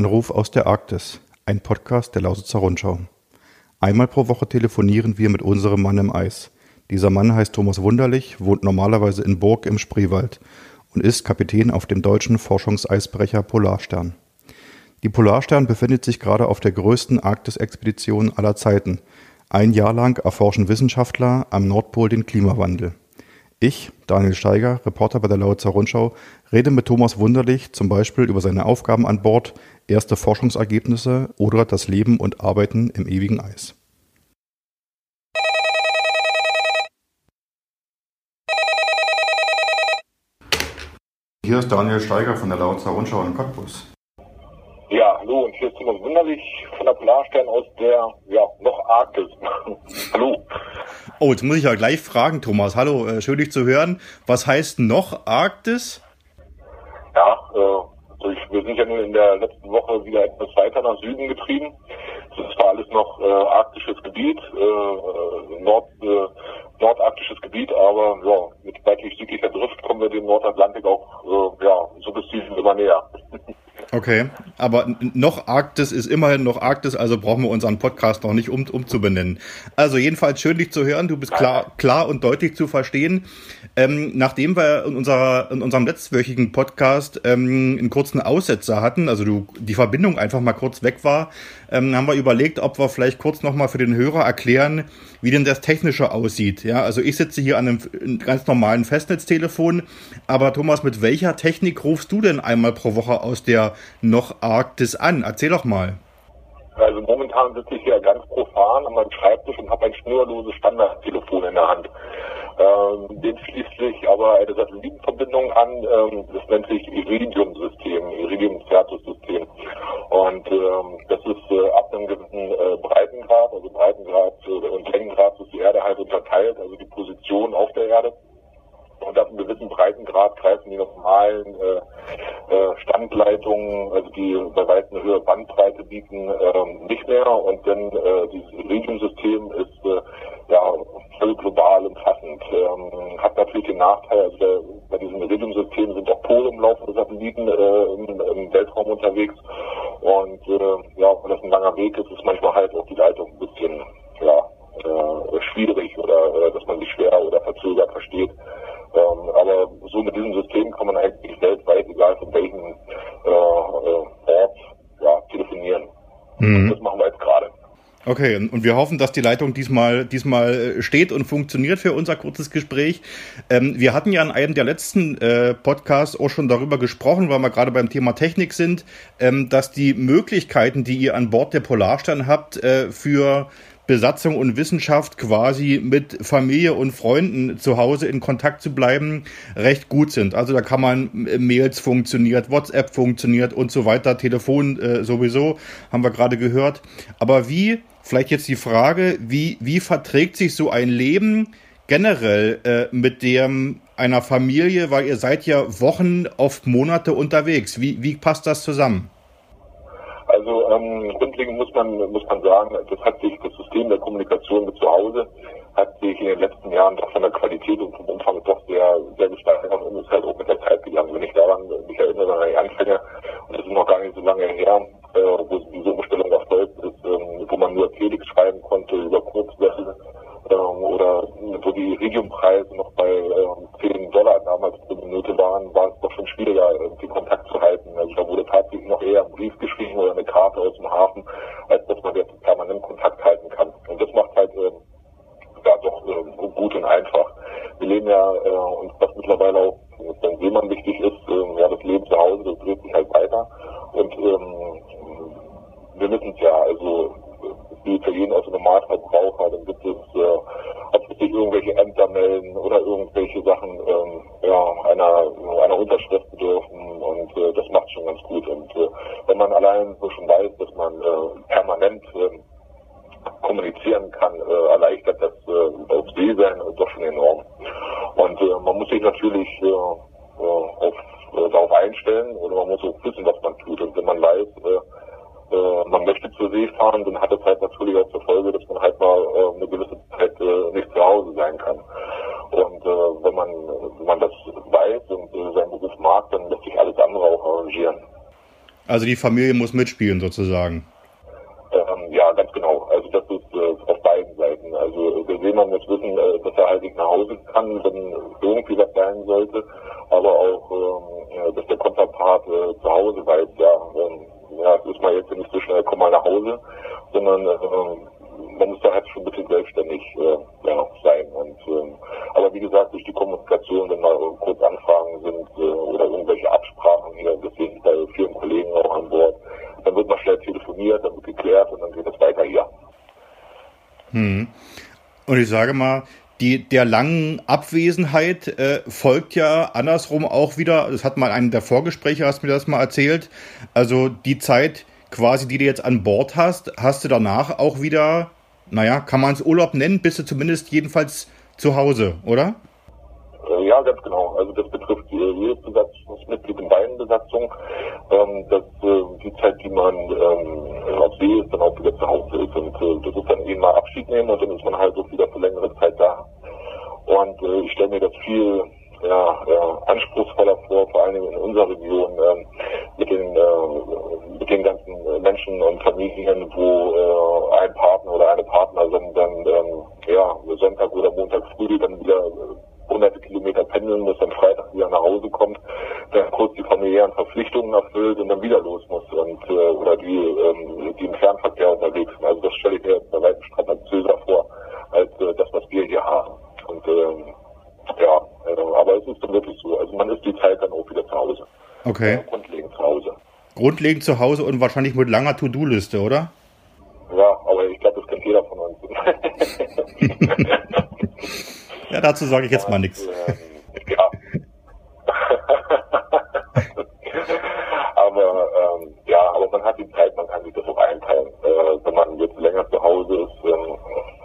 Anruf aus der Arktis, ein Podcast der Lausitzer Rundschau. Einmal pro Woche telefonieren wir mit unserem Mann im Eis. Dieser Mann heißt Thomas Wunderlich, wohnt normalerweise in Burg im Spreewald und ist Kapitän auf dem deutschen Forschungseisbrecher Polarstern. Die Polarstern befindet sich gerade auf der größten Arktis-Expedition aller Zeiten. Ein Jahr lang erforschen Wissenschaftler am Nordpol den Klimawandel. Ich, Daniel Steiger, Reporter bei der Lausitzer Rundschau, rede mit Thomas Wunderlich zum Beispiel über seine Aufgaben an Bord, erste Forschungsergebnisse oder das Leben und Arbeiten im ewigen Eis. Hier ist Daniel Steiger von der Lausitzer Rundschau in Cottbus. Ja, hallo, und hier ist Thomas Wunderlich von der Polarstern aus der, ja, noch Arktis. hallo. Oh, jetzt muss ich ja gleich fragen, Thomas. Hallo, äh, schön dich zu hören. Was heißt noch Arktis? Ja, äh, wir sind ja nur in der letzten Woche wieder etwas weiter nach Süden getrieben. Das ist zwar alles noch äh, arktisches Gebiet, äh, äh Nord, äh, nordarktisches Gebiet, aber ja, mit seitlich südlicher Drift kommen wir dem Nordatlantik auch äh, ja, so bis immer näher. Okay, aber noch Arktis ist immerhin noch Arktis, also brauchen wir unseren Podcast noch nicht um, umzubenennen. Also jedenfalls schön, dich zu hören. Du bist klar, klar und deutlich zu verstehen. Ähm, nachdem wir in, unserer, in unserem letztwöchigen Podcast ähm, einen kurzen Aussetzer hatten, also du, die Verbindung einfach mal kurz weg war, ähm, haben wir überlegt, ob wir vielleicht kurz nochmal für den Hörer erklären, wie denn das Technische aussieht. Ja, also ich sitze hier an einem ganz normalen Festnetztelefon, aber Thomas, mit welcher Technik rufst du denn einmal pro Woche aus der noch Arktis an? Erzähl doch mal. Also momentan sitze ich hier ganz profan an meinem Schreibtisch und habe ein schnurloses Standardtelefon in der Hand. Ähm, dem schließt sich aber eine Satellitenverbindung an, ähm, das nennt sich Iridium-System, Iridium-Certus-System. Und ähm, das ist äh, ab einem gewissen äh, Breitengrad, also Breitengrad äh, und Längengrad ist die Erde halt unterteilt, also die Position auf der Erde. Und ab einem gewissen Breitengrad greifen die normalen äh, äh, Standleitungen, also die bei weitem eine höhere Bandbreite bieten, äh, nicht mehr. Und dann äh, dieses Iridium-System ist äh, ja voll global umfassend. Ähm, hat natürlich den Nachteil, also der, bei diesem Iridium-System sind auch polumlaufende Satelliten äh, im, im, Weltraum unterwegs. Und äh, ja, weil das ein langer Weg ist, ist manchmal halt auch die Leitung ein bisschen ja, äh, schwierig oder äh, dass man sich schwer oder verzögert versteht. Ähm, aber so mit diesem System kann man eigentlich weltweit, egal von welchem äh, äh, Ort, ja, telefonieren. Mhm. Das machen wir jetzt gerade. Okay, und wir hoffen, dass die Leitung diesmal, diesmal äh, steht und funktioniert für unser kurzes Gespräch. Ähm, wir hatten ja in einem der letzten äh, Podcasts auch schon darüber gesprochen, weil wir gerade beim Thema Technik sind, ähm, dass die Möglichkeiten, die ihr an Bord der Polarstern habt, äh, für Besatzung und Wissenschaft quasi mit Familie und Freunden zu Hause in Kontakt zu bleiben, recht gut sind. Also da kann man äh, Mails funktioniert, WhatsApp funktioniert und so weiter, Telefon äh, sowieso, haben wir gerade gehört. Aber wie, vielleicht jetzt die Frage, wie, wie verträgt sich so ein Leben generell äh, mit dem einer Familie, weil ihr seid ja Wochen, oft Monate unterwegs. Wie, wie passt das zusammen? Also ähm, grundlegend muss man muss man sagen, das hat sich das System der Kommunikation mit zu Hause hat sich in den letzten Jahren doch von der Qualität und vom Umfang doch sehr sehr gesteigert und ist halt auch mit der Zeit gegangen. Wenn ich daran mich erinnere an die Anfänge und das ist noch gar nicht so lange her, äh, wo diese Umstellung erfolgt ähm, wo man nur Telex schreiben konnte über Kurzwelle ähm, oder wo die Iridiumpreise noch bei ähm, 10 Dollar damals pro Minute waren, war es doch schon schwieriger, irgendwie Kontakt zu halten. Also da wurde tatsächlich noch eher ein Brief geschrieben oder eine Karte aus dem Hafen, als dass man jetzt permanent Kontakt halten kann. Und das macht halt ähm, ja doch äh, gut und einfach. Wir leben ja, äh, und was mittlerweile auch wenn Seemann wichtig ist, äh, ja das Leben zu Hause, das dreht sich halt weiter. Und ähm, wir wissen es ja, also die jeden also Normalverbraucher, dann gibt es, äh, sich irgendwelche Ämter melden oder irgendwelche Sachen ähm, ja, einer, einer Unterschrift bedürfen und äh, das macht schon ganz gut. Und äh, wenn man allein so schon weiß, dass man äh, permanent äh, kommunizieren kann, äh, erleichtert das äh, auf See sein doch schon enorm. Und äh, man muss sich natürlich äh, äh, auf, äh, darauf einstellen oder man muss auch wissen, was man tut. Und wenn man weiß, äh, äh, man möchte zur See fahren, dann hat das halt natürlich auch zur Folge, dass man halt mal äh, eine gewisse Zeit äh, nicht zu Hause sein kann. Und äh, wenn man wenn man das weiß und äh, seinen Beruf mag, dann lässt sich alles andere auch arrangieren. Also die Familie muss mitspielen sozusagen. Ähm, ja, ganz genau. Also das ist äh, auf beiden Seiten. Also der Seemann muss wissen, äh, dass er halt nicht nach Hause kann, wenn irgendwie was sein sollte, aber auch, ähm, dass der Konterpart äh, zu Hause weiß, ja, ähm, ja, ist mal jetzt nicht so schnell, komm mal nach Hause, sondern äh, man muss da halt schon ein bisschen selbstständig äh, ja, sein. Und ähm, aber wie gesagt, durch die Kommunikation, wenn mal kurz Anfragen sind äh, oder irgendwelche Absprachen hier, deswegen bei vielen Kollegen auch an Bord, dann wird mal schnell telefoniert, dann wird geklärt und dann geht es weiter hier. Hm. Und ich sage mal, die, der langen Abwesenheit äh, folgt ja andersrum auch wieder, das hat mal einen der Vorgespräche, hast mir das mal erzählt, also die Zeit quasi, die du jetzt an Bord hast, hast du danach auch wieder naja, kann man es Urlaub nennen, bist du zumindest jedenfalls zu Hause, oder? Äh, ja, ganz genau. Also das betrifft jedes Besatzungsmitglied in beiden Besatzungen, ähm, dass äh, die Zeit, die man ähm, auf See ist, dann auch wieder zu Hause ist. Und äh, das ist dann eben mal Abschied nehmen und dann ist man halt auch wieder für längere Zeit da. Und äh, ich stelle mir das viel ja, ja, anspruchsvoller vor, vor Dingen in unserer Region, ähm, mit den äh, mit den ganzen Menschen und Familien, wo äh, ein Partner oder eine Partnerin dann ähm, ja, Sonntag oder Montag früh dann wieder hunderte Kilometer pendeln muss, dann Freitag wieder nach Hause kommt, dann kurz die familiären Verpflichtungen erfüllt und dann wieder los muss und äh, oder die, ähm, die im Fernverkehr unterwegs sind. Also das stelle ich mir bei weitem strapaziöser vor als äh, das, was wir hier haben. Und ähm, ja, äh, aber es ist dann wirklich so. Also man ist die Zeit dann auch wieder zu Hause. Okay. Äh, grundlegend zu Hause. Grundlegend zu Hause und wahrscheinlich mit langer To-Do-Liste, oder? Ja, aber ich glaube, das kennt jeder von uns. ja, dazu sage ich jetzt mal nichts. Ja. aber ähm, ja, aber man hat die Zeit, man kann sich das auch einteilen. Äh, wenn man jetzt länger zu Hause ist, ähm,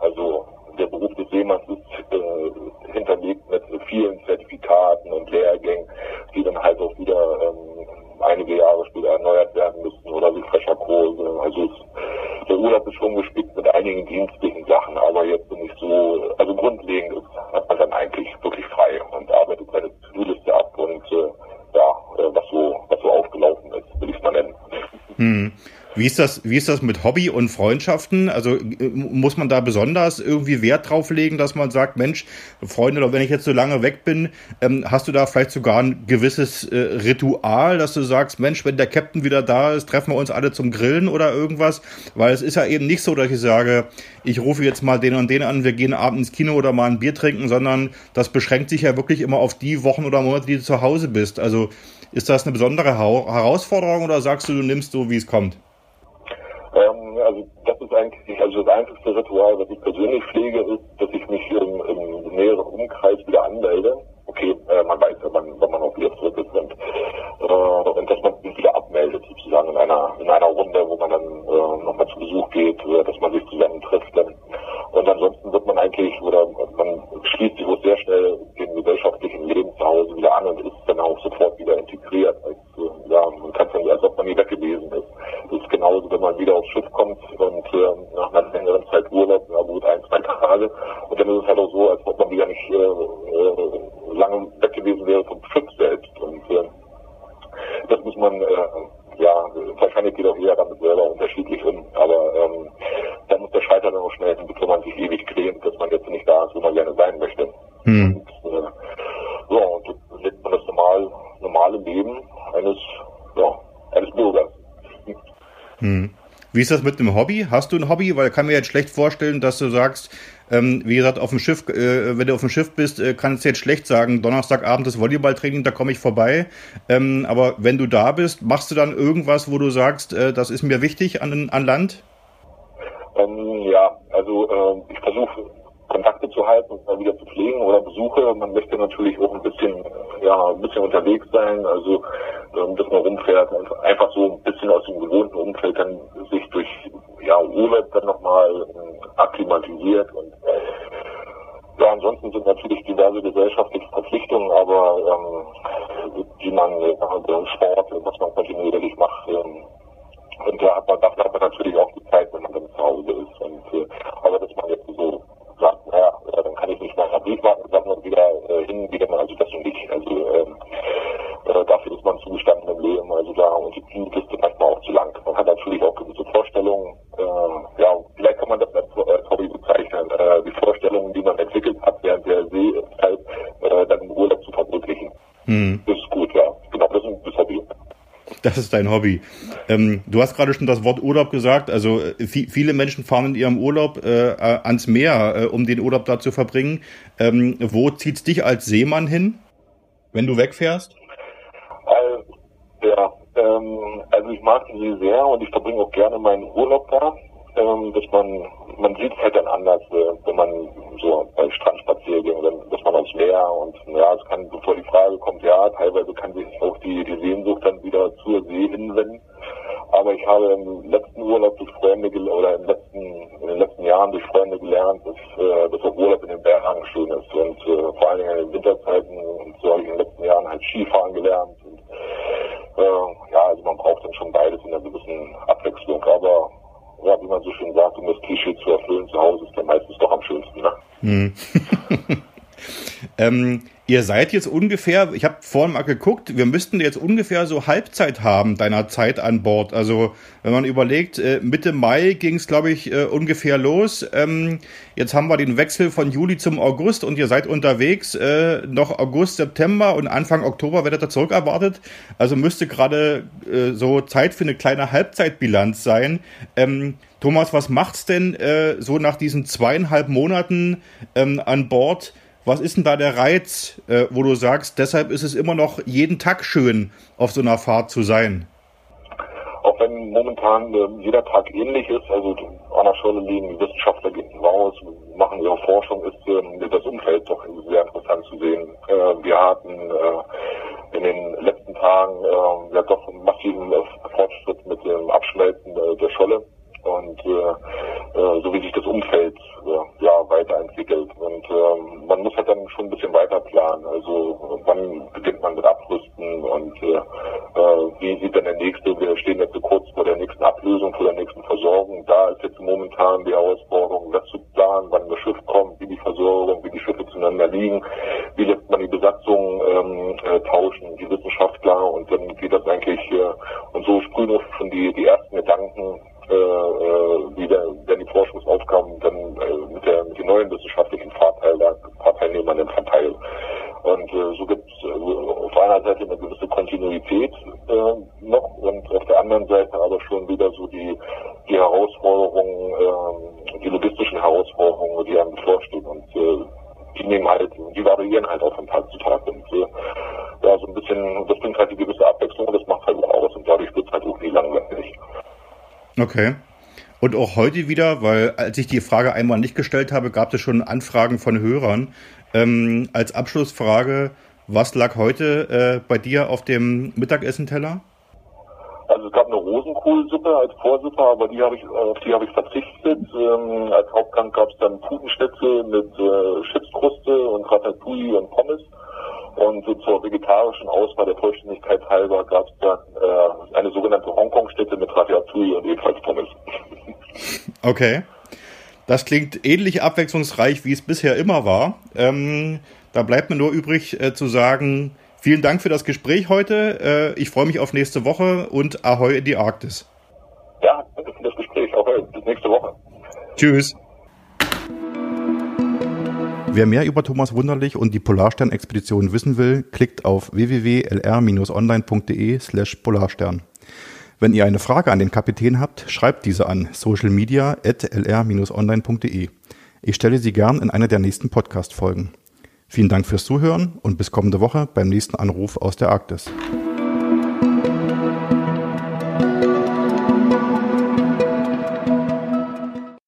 also der Beruf des Seemanns ist äh, hinterlegt mit vielen Zertifikaten und Lehrgängen, die dann halt auch wieder ähm, einige Jahre später erneuert werden müssen oder wie fresher Kurse. Also es, der Urlaub ist schon gespickt mit einigen dienstlichen Sachen, aber jetzt bin ich so, also grundlegend ist, hat man dann eigentlich wirklich frei und arbeitet seine To-Do-Liste ab und äh, ja, äh, was so, was so aufgelaufen ist, will ich es mal nennen. Hm. Wie ist das, wie ist das mit Hobby und Freundschaften? Also äh, muss man da besonders irgendwie Wert drauf legen, dass man sagt, Mensch, Freunde, wenn ich jetzt so lange weg bin, ähm, hast du da vielleicht sogar ein gewisses äh, Ritual, dass du sagst, Mensch, wenn der Captain wieder da ist, treffen wir uns alle zum Grillen oder irgendwas? Weil es ist ja eben nicht so, dass ich sage, ich rufe jetzt mal den und den an, wir gehen abends ins Kino oder mal ein Bier trinken, sondern das beschränkt sich ja wirklich immer auf die Wochen oder Monate, die du zu Hause bist. Also ist das eine besondere Herausforderung oder sagst du, du nimmst so, wie es kommt? Ähm, also das ist eigentlich, also das einzige Ritual, was ich persönlich pflege, ist, dass ich mich im, im näheren Umkreis wieder anmelde. Okay, äh, man weiß ja, wann, wann man auch wieder zurück ist und, äh, und dass man sich wieder abmeldet sozusagen in einer in einer Runde, wo man dann äh, nochmal zu Besuch geht, äh, dass man sich zusammen trifft. Dann. Und ansonsten wird man eigentlich oder man schließt sich sehr schnell dem gesellschaftlichen Leben zu Hause wieder an und ist dann auch sofort wieder integriert. Also, ja, man kann es ja, als ob man nie weg gewesen ist. Genauso, wenn man wieder aufs Schiff kommt und äh, nach einer längeren Zeit Urlaub, ja gut, ein, zwei Tage. Und dann ist es halt auch so, als ob man wieder nicht äh, lange weg gewesen wäre vom Schiff selbst. Und äh, das muss man, äh, ja, wahrscheinlich geht auch jeder damit selber unterschiedlich um. Aber ähm, da muss der Scheiter dann auch schnell hin, bevor man sich ewig quält, dass man jetzt nicht da ist, wo man gerne sein möchte. Hm. Und, äh, ja, und so lebt man das normal, normale Leben eines, ja, eines Bürgers. Hm. Wie ist das mit einem Hobby? Hast du ein Hobby? Weil ich kann mir jetzt schlecht vorstellen, dass du sagst, ähm, wie gesagt, auf dem Schiff, äh, wenn du auf dem Schiff bist, äh, kannst du jetzt schlecht sagen, Donnerstagabend ist Volleyballtraining, da komme ich vorbei. Ähm, aber wenn du da bist, machst du dann irgendwas, wo du sagst, äh, das ist mir wichtig an, an Land? Ähm, ja, also äh, ich versuche Kontakte zu halten und mal wieder zu pflegen oder Besuche. Man möchte natürlich auch ein bisschen, ja, ein bisschen unterwegs sein, also ähm, dass man rumfährt, einfach so ein bisschen aus dem gewohnten Umfeld dann sich durch ja, Urlaub dann nochmal ähm, akklimatisiert und ja, ansonsten sind natürlich diverse gesellschaftliche Verpflichtungen, aber ähm, die man äh, Sport, was man kontinuierlich macht, ähm, und da hat man, dafür hat man natürlich auch die Zeit, wenn man dann zu ist. Und, äh, aber dass man jetzt so sagt, naja, dann kann ich nicht nach einer Briefmarkensammlung wieder äh, hingehen, also das und nicht. Also ähm, äh, dafür ist man zugestanden im Leben, also da und die Liste manchmal während der Seezeit äh, dann im Urlaub zu verwirklichen. Hm. Das ist gut, ja. Genau, das ist das Hobby. Das dein Hobby. Ähm, du hast gerade schon das Wort Urlaub gesagt. Also äh, viele Menschen fahren in ihrem Urlaub äh, äh, ans Meer, äh, um den Urlaub da zu verbringen. Ähm, wo zieht's dich als Seemann hin, wenn du wegfährst? Also, ja, ähm, also ich mag die See sehr und ich verbringe auch gerne meinen Urlaub da. Ähm, dass man, man sieht es halt dann anders, äh, wenn man so bei Strandspaziergängen, dass man aufs Meer und ja, es kann, bevor die Frage kommt, ja, teilweise kann sich auch die, die Sehnsucht dann wieder zur See hinwenden. Aber ich habe im letzten Urlaub durch Freunde oder im letzten, in den letzten Jahren durch Freunde gelernt, dass, äh, dass auch Urlaub in den Bergen schön ist und äh, vor allen Dingen in den Winterzeiten und so habe ich in den letzten Jahren halt Skifahren gelernt und äh, ja, also man braucht dann schon beides in einer gewissen wie man so schön sagt, um das Klischee zu erfüllen, zu Hause ist dann meistens doch am schönsten. Ne? Hm. ähm, ihr seid jetzt ungefähr, ich habe vorhin mal geguckt, wir müssten jetzt ungefähr so Halbzeit haben deiner Zeit an Bord. Also wenn man überlegt, äh, Mitte Mai ging es, glaube ich, äh, ungefähr los. Ähm, jetzt haben wir den Wechsel von Juli zum August und ihr seid unterwegs. Äh, noch August, September und Anfang Oktober werdet ihr zurückerwartet. Also müsste gerade so Zeit für eine kleine Halbzeitbilanz sein. Ähm, Thomas, was macht's denn so nach diesen zweieinhalb Monaten ähm, an Bord? Was ist denn da der Reiz, äh, wo du sagst, deshalb ist es immer noch jeden Tag schön, auf so einer Fahrt zu sein? Auch wenn momentan äh, jeder Tag ähnlich ist, also an der Schule liegen Wissenschaftler gehen raus, machen ihre Forschung, ist äh, das Umfeld doch sehr interessant zu sehen. Äh, wir hatten äh, in den letzten Tagen ja doch einen massiven Fortschritt mit dem Abschmelzen der Scholle und äh, äh, so wie sich das Umfeld äh, ja weiterentwickelt. Und äh, man muss halt dann schon ein bisschen weiter planen. Also wann beginnt man mit Abrüsten und äh, äh, wie sieht dann der nächste, wir stehen jetzt so kurz vor der nächsten Ablösung, vor der nächsten Versorgung. Da ist jetzt momentan die Herausforderung, das zu planen, wann das Schiff kommt, wie die Versorgung, wie die Schiffe zueinander liegen, wie lässt man die Besatzung ähm, äh, tauschen, die Wissenschaftler und dann geht das eigentlich äh, und so sprühen schon die, die ersten Gedanken äh, äh, wie der, wenn die Forschungsaufgaben dann äh, mit, der, mit den neuen wissenschaftlichen Fahrteilnehmern dann verteilt. Und äh, so gibt es äh, auf einer Seite eine gewisse Kontinuität äh, noch und auf der anderen Seite aber schon wieder so die, die Herausforderungen, äh, die logistischen Herausforderungen, die einem bevorstehen. Und äh, die nehmen halt, die variieren halt auch von Tag zu Tag. Und äh, ja, so ein bisschen, das bringt halt die gewisse Abwechslung, das macht halt auch aus und dadurch wird es halt auch nie langweilig. Okay. Und auch heute wieder, weil als ich die Frage einmal nicht gestellt habe, gab es schon Anfragen von Hörern. Ähm, als Abschlussfrage, was lag heute äh, bei dir auf dem Mittagessenteller? Also es gab eine Rosenkohlsuppe als Vorsuppe, aber die habe ich, auf die habe ich verzichtet. Ähm, als Hauptgang gab es dann Putenschnitzel mit äh, Chipskruste und Ratatouille und Pommes. Und so zur vegetarischen Auswahl der Vollständigkeit halber gab es dann äh, eine sogenannte Hongkong-Stätte mit Ratatouille und ebenfalls Pommes. Okay. Das klingt ähnlich abwechslungsreich, wie es bisher immer war. Ähm, da bleibt mir nur übrig äh, zu sagen, vielen Dank für das Gespräch heute. Äh, ich freue mich auf nächste Woche und Ahoi in die Arktis. Ja, danke für das Gespräch. Ahoi, bis nächste Woche. Tschüss. Wer mehr über Thomas Wunderlich und die Polarstern-Expedition wissen will, klickt auf www.lr-online.de slash Polarstern. Wenn ihr eine Frage an den Kapitän habt, schreibt diese an socialmedia.lr-online.de. Ich stelle sie gern in einer der nächsten Podcast-Folgen. Vielen Dank fürs Zuhören und bis kommende Woche beim nächsten Anruf aus der Arktis.